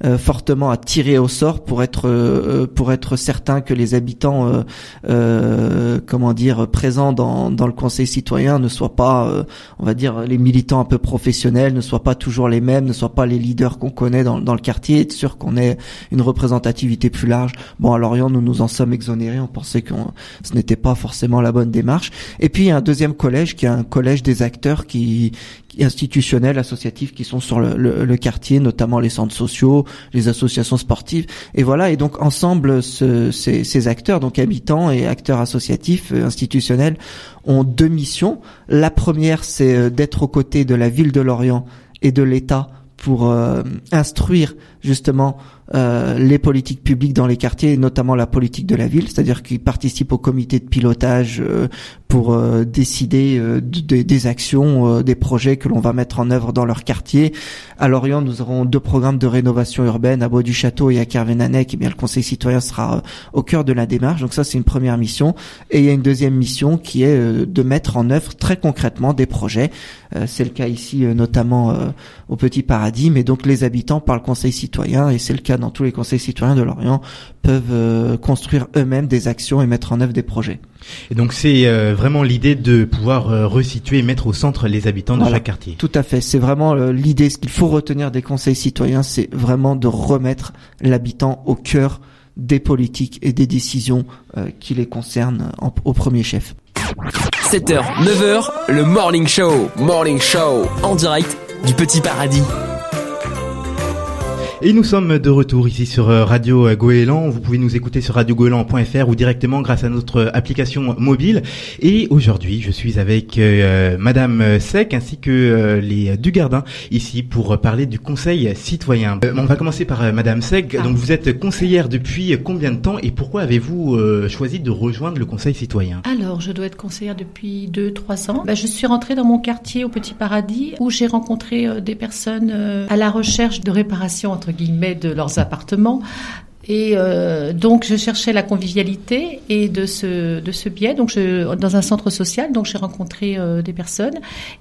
Speaker 8: euh, fortement à tirer au sort pour être euh, pour être certain que les habitants euh, comment dire présents dans dans le conseil citoyen ne soient pas on va dire les militants un peu professionnels ne soient pas toujours les mêmes ne soient pas les leaders qu'on connaît dans dans le quartier être sûr qu'on ait une représentativité plus large bon à Lorient nous nous en sommes exonérés on pensait que ce n'était pas forcément la bonne démarche et puis il y a un deuxième collège qui est un collège des acteurs qui institutionnels, associatifs qui sont sur le, quartier, notamment les centres sociaux, les associations sportives. Et voilà, et donc ensemble, ce, ces, ces, acteurs, donc habitants et acteurs associatifs, euh, institutionnels, ont deux missions. La première, c'est euh, d'être aux côtés de la ville de Lorient et de l'État pour euh, instruire justement euh, les politiques publiques dans les quartiers, notamment la politique de la ville, c'est-à-dire qu'ils participent au comité de pilotage euh, pour euh, décider des actions, des projets que l'on va mettre en œuvre dans leur quartier. À Lorient, nous aurons deux programmes de rénovation urbaine à Bois du Château et à Kervénanec. Et eh bien, le Conseil citoyen sera au cœur de la démarche. Donc ça, c'est une première mission. Et il y a une deuxième mission qui est de mettre en œuvre très concrètement des projets. c'est le cas ici, notamment au Petit Paradis, mais donc les habitants par le Conseil citoyen, et c'est le cas cas dans tous les conseils citoyens de Lorient, peuvent euh, construire eux-mêmes des actions et mettre en œuvre des projets.
Speaker 2: Et donc c'est euh, vraiment l'idée de pouvoir euh, resituer et mettre au centre les habitants de
Speaker 8: Voilà.
Speaker 2: chaque quartier.
Speaker 8: Tout à fait. C'est vraiment euh, l'idée. Ce qu'il faut retenir des conseils citoyens, c'est vraiment de remettre l'habitant au cœur des politiques et des décisions euh, qui les concernent en- au premier chef.
Speaker 1: 7h, 9h, le Morning Show. Morning Show en direct du Petit Paradis.
Speaker 2: Et nous sommes de retour ici sur euh, Radio euh, Goéland. Vous pouvez nous écouter sur radiogoéland.fr ou directement grâce à notre euh, application mobile. Et aujourd'hui, je suis avec euh, Madame Sec ainsi que euh, les Dugardin ici pour parler du Conseil citoyen. Euh, on va commencer par Madame Sec.
Speaker 9: Ah.
Speaker 2: Donc vous êtes conseillère depuis combien de temps et pourquoi avez-vous choisi de rejoindre le Conseil citoyen?
Speaker 9: Alors, je dois être conseillère depuis 2-3 ans. Bah, je suis rentrée dans mon quartier au Petit Paradis où j'ai rencontré des personnes à la recherche de réparation, entre de leurs appartements. Et euh, donc je cherchais la convivialité et de ce de ce biais donc je dans un centre social donc j'ai rencontré euh, des personnes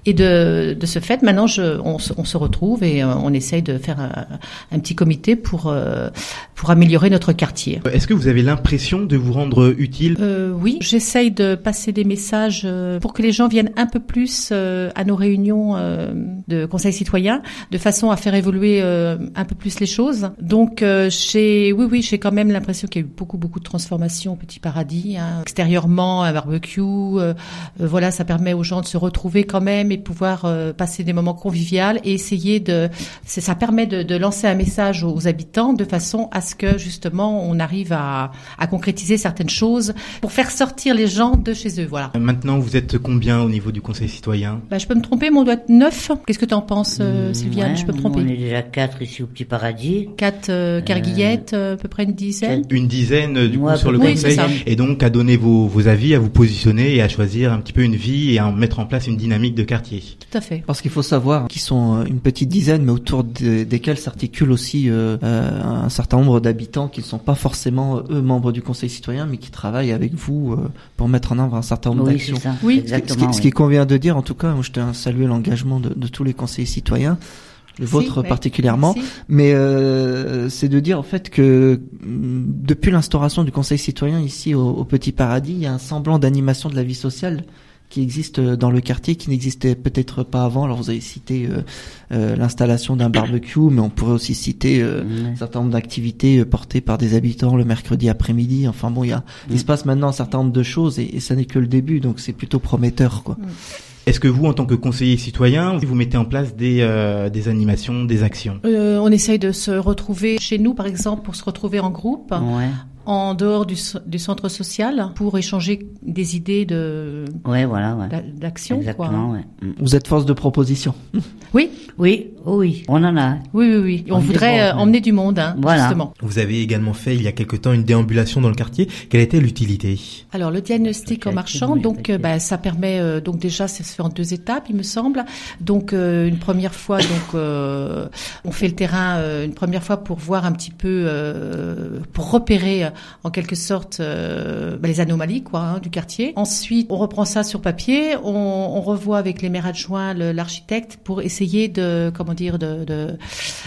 Speaker 9: et de de ce fait maintenant je on, se- on se retrouve et euh, on essaye de faire un, un petit comité pour euh, pour améliorer notre quartier.
Speaker 2: Est-ce que vous avez l'impression de vous rendre utile?
Speaker 9: Euh, oui, j'essaye de passer des messages pour que les gens viennent un peu plus euh, à nos réunions euh, de conseil citoyen, de façon à faire évoluer euh, un peu plus les choses. Donc, euh, j'ai, oui, oui, j'ai quand même l'impression qu'il y a eu beaucoup, beaucoup de transformations au Petit Paradis. Hein. Extérieurement, un barbecue, euh, euh, voilà, ça permet aux gens de se retrouver quand même et pouvoir euh, passer des moments conviviaux et essayer de, c'est, ça permet de, de lancer un message aux habitants de façon à ce que justement on arrive à, à concrétiser certaines choses pour faire sortir les gens de chez eux. Voilà.
Speaker 2: Maintenant, vous êtes combien au niveau du Conseil citoyen?
Speaker 9: Bah, je peux me tromper, mais on doit être neuf. Qu'est-ce que tu en penses, euh, Sylviane?
Speaker 10: Ouais,
Speaker 9: Je peux me tromper
Speaker 10: On est déjà quatre ici au Petit Paradis.
Speaker 9: Quatre euh, carguillettes, euh, à peu près une dizaine.
Speaker 2: Une dizaine du
Speaker 10: Ouais,
Speaker 2: coup sur le
Speaker 9: oui,
Speaker 2: conseil et donc à donner vos, vos avis, à vous positionner et à choisir un petit peu une vie et à mettre en place une dynamique de quartier.
Speaker 9: Tout à fait.
Speaker 8: Parce qu'il faut savoir qu'ils sont euh, une petite dizaine, mais autour de- desquels s'articulent aussi euh, euh, un certain nombre d'habitants qui ne sont pas forcément eux membres du Conseil citoyen, mais qui travaillent avec vous euh, pour mettre en œuvre un certain nombre
Speaker 10: Oui,
Speaker 8: d'actions.
Speaker 9: Oui.
Speaker 8: Ce qui- ce
Speaker 10: exactement.
Speaker 8: ce qui convient de dire, en tout cas, moi, je tiens à saluer l'engagement de, de tous les conseillers citoyens, le vôtre particulièrement, mais euh, c'est de dire en fait que mm, depuis l'instauration du Conseil citoyen ici au, au Petit Paradis, il y a un semblant d'animation de la vie sociale qui existe euh, dans le quartier, qui n'existait peut-être pas avant. Alors vous avez cité euh, euh, l'installation d'un barbecue, mais on pourrait aussi citer euh, un certain nombre d'activités euh, portées par des habitants le mercredi après-midi. Enfin bon, il y a, il se passe maintenant un certain nombre de choses et, et ça n'est que le début, donc c'est plutôt prometteur quoi.
Speaker 2: Est-ce que vous, en tant que conseiller citoyen, vous mettez en place des, euh, des animations, des actions?
Speaker 9: Euh, on essaye de se retrouver chez nous, par exemple, pour se retrouver en groupe,
Speaker 10: Ouais.
Speaker 9: En dehors du, du centre social, pour échanger des idées de
Speaker 10: Ouais, voilà, ouais.
Speaker 9: d'a- d'action. quoi.
Speaker 10: Exactement, ouais. Mm.
Speaker 8: Vous êtes force de proposition.
Speaker 9: Oui,
Speaker 10: Oui, oh oui, on en a.
Speaker 9: oui, oui, oui. On,
Speaker 10: On
Speaker 9: voudrait euh,
Speaker 10: bon,
Speaker 9: emmener du monde, hein,
Speaker 10: Voilà.
Speaker 9: justement.
Speaker 11: Vous avez également fait il y a quelque temps une déambulation dans le quartier. Quelle était l'utilité?
Speaker 9: Alors le diagnostic en marchand,
Speaker 10: oui,
Speaker 9: donc euh, bah, ça permet euh, donc déjà ça se fait en deux étapes, il me semble. Donc euh, une première fois, donc euh, on fait le terrain euh, une première fois pour voir un petit peu, euh, pour repérer euh, en quelque sorte euh, bah, les anomalies quoi hein, du quartier. Ensuite, on reprend ça sur papier, on, on revoit avec les maires adjoints, l'architecte pour essayer de comment dire de de-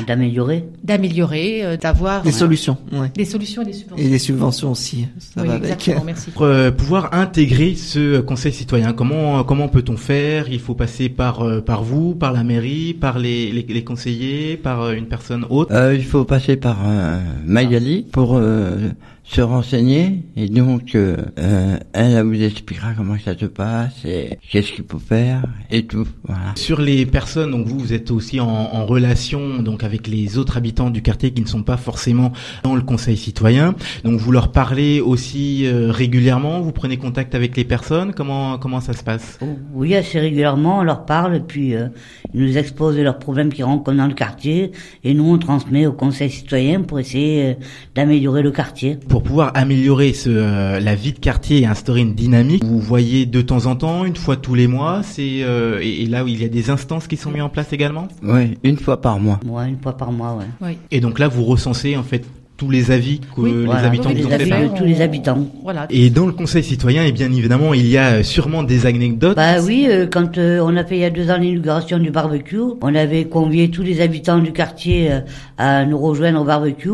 Speaker 10: D'améliorer.
Speaker 9: d'améliorer, euh, d'avoir
Speaker 8: Des
Speaker 9: euh,
Speaker 8: solutions, ouais.
Speaker 9: des solutions et des subventions.
Speaker 8: Et des subventions aussi. Ça
Speaker 9: oui,
Speaker 8: va avec.
Speaker 9: merci.
Speaker 2: Pour euh, pouvoir intégrer ce conseil citoyen, comment comment peut-on faire? Il faut passer par euh, par vous, par la mairie, par les, les, les conseillers, par euh, une personne autre?
Speaker 12: Euh, il faut passer par euh, Magali pour euh, se renseigner et donc euh, euh, elle, elle vous expliquera comment ça se passe et qu'est-ce qu'il faut faire et tout. Voilà.
Speaker 2: Sur les personnes, donc vous, vous êtes aussi en, en relation donc avec les autres habitants du quartier qui ne sont pas forcément dans le conseil citoyen. Donc vous leur parlez aussi euh, régulièrement. Vous prenez contact avec les personnes. Comment comment ça se passe?
Speaker 10: Oh, Oui, assez régulièrement, on leur parle, et puis euh, ils nous exposent leurs problèmes qu'ils rencontrent dans le quartier, et nous, on transmet au conseil citoyen pour essayer euh, d'améliorer le quartier.
Speaker 2: Pour pouvoir améliorer ce, euh, la vie de quartier et instaurer une dynamique, vous voyez de temps en temps, une fois tous les mois, c'est euh, et, et là où il y a des instances qui sont mises en place également?
Speaker 12: Oui, une fois par mois.
Speaker 10: Ouais, une fois par mois, ouais.
Speaker 9: Oui.
Speaker 2: Et donc là, vous recensez en fait tous les avis que
Speaker 9: Oui,
Speaker 2: les
Speaker 10: Voilà,
Speaker 2: habitants
Speaker 10: tous les
Speaker 2: ont fait
Speaker 10: avis tous les habitants.
Speaker 9: Voilà.
Speaker 2: Et dans le conseil citoyen, et bien évidemment, il y a euh, sûrement des anecdotes.
Speaker 10: Bah oui, euh, quand euh, on a fait il y a deux ans l'inauguration du barbecue, on avait convié tous les habitants du quartier euh, à nous rejoindre au barbecue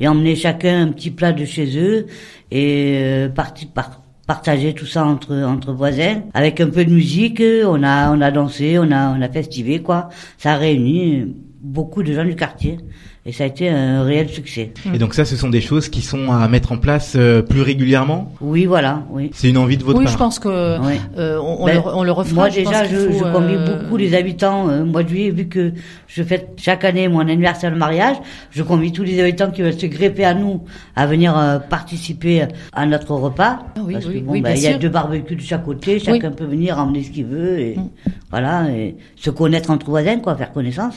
Speaker 10: et emmener chacun un petit plat de chez eux et euh, parti, par- partager tout ça entre entre voisins avec un peu de musique. On a on a dansé, on a on a festivé quoi. Ça a réuni beaucoup de gens du quartier et ça a été un réel succès.
Speaker 2: Et donc ça, ce sont des choses qui sont à mettre en place euh, plus régulièrement?
Speaker 10: Oui, voilà, oui.
Speaker 2: C'est une envie de votre
Speaker 9: Oui,
Speaker 2: part?
Speaker 9: je pense que euh, on, on
Speaker 10: Ben,
Speaker 9: le, on le refera.
Speaker 10: Moi déjà, je,
Speaker 9: faut,
Speaker 10: je convie
Speaker 9: euh,
Speaker 10: beaucoup les habitants euh, de juillet, vu que je fête chaque année mon anniversaire de mariage. Je convie tous les habitants qui veulent se greffer à nous à venir euh, participer à notre repas.
Speaker 9: Ah oui,
Speaker 10: parce
Speaker 9: oui,
Speaker 10: que bon,
Speaker 9: oui, bien
Speaker 10: il y a deux barbecues de chaque côté, chacun peut venir emmener ce qu'il veut et
Speaker 9: Mm.
Speaker 10: voilà, et se connaître entre voisins, quoi, faire connaissance.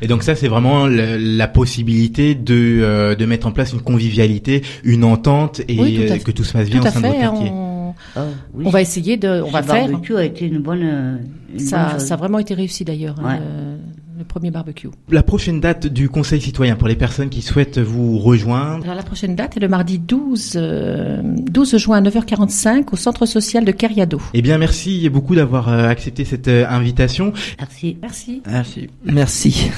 Speaker 2: Et donc ça, c'est vraiment le- la possibilité de euh, de mettre en place une convivialité, une entente et
Speaker 9: Oui, tout
Speaker 2: euh,
Speaker 9: fait.
Speaker 2: que tout se passe bien
Speaker 9: Tout
Speaker 2: au sein de votre
Speaker 9: fait.
Speaker 2: quartier.
Speaker 9: On,
Speaker 10: Ah, oui.
Speaker 9: on va essayer de, on va faire.
Speaker 10: barbecue a été une bonne, euh, une bonne
Speaker 9: Ça,
Speaker 10: chose.
Speaker 9: ça a vraiment été réussi d'ailleurs, hein,
Speaker 10: Ouais.
Speaker 9: le, le premier barbecue.
Speaker 2: La prochaine date du Conseil citoyen pour les personnes qui souhaitent vous rejoindre.
Speaker 9: Alors la prochaine date est le mardi 12, euh, 12 juin à 9h45 au centre social de Cariado.
Speaker 2: Eh bien, merci beaucoup d'avoir euh, accepté cette euh, invitation.
Speaker 10: Merci.
Speaker 9: Merci.
Speaker 12: Merci.
Speaker 8: Merci.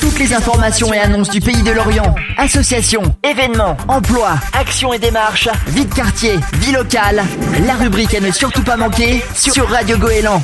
Speaker 7: Toutes les informations et annonces du pays de l'Orient, associations, événements, emplois, actions et démarches, vie de quartier, vie locale, la rubrique à ne surtout pas manquer sur Radio Goéland.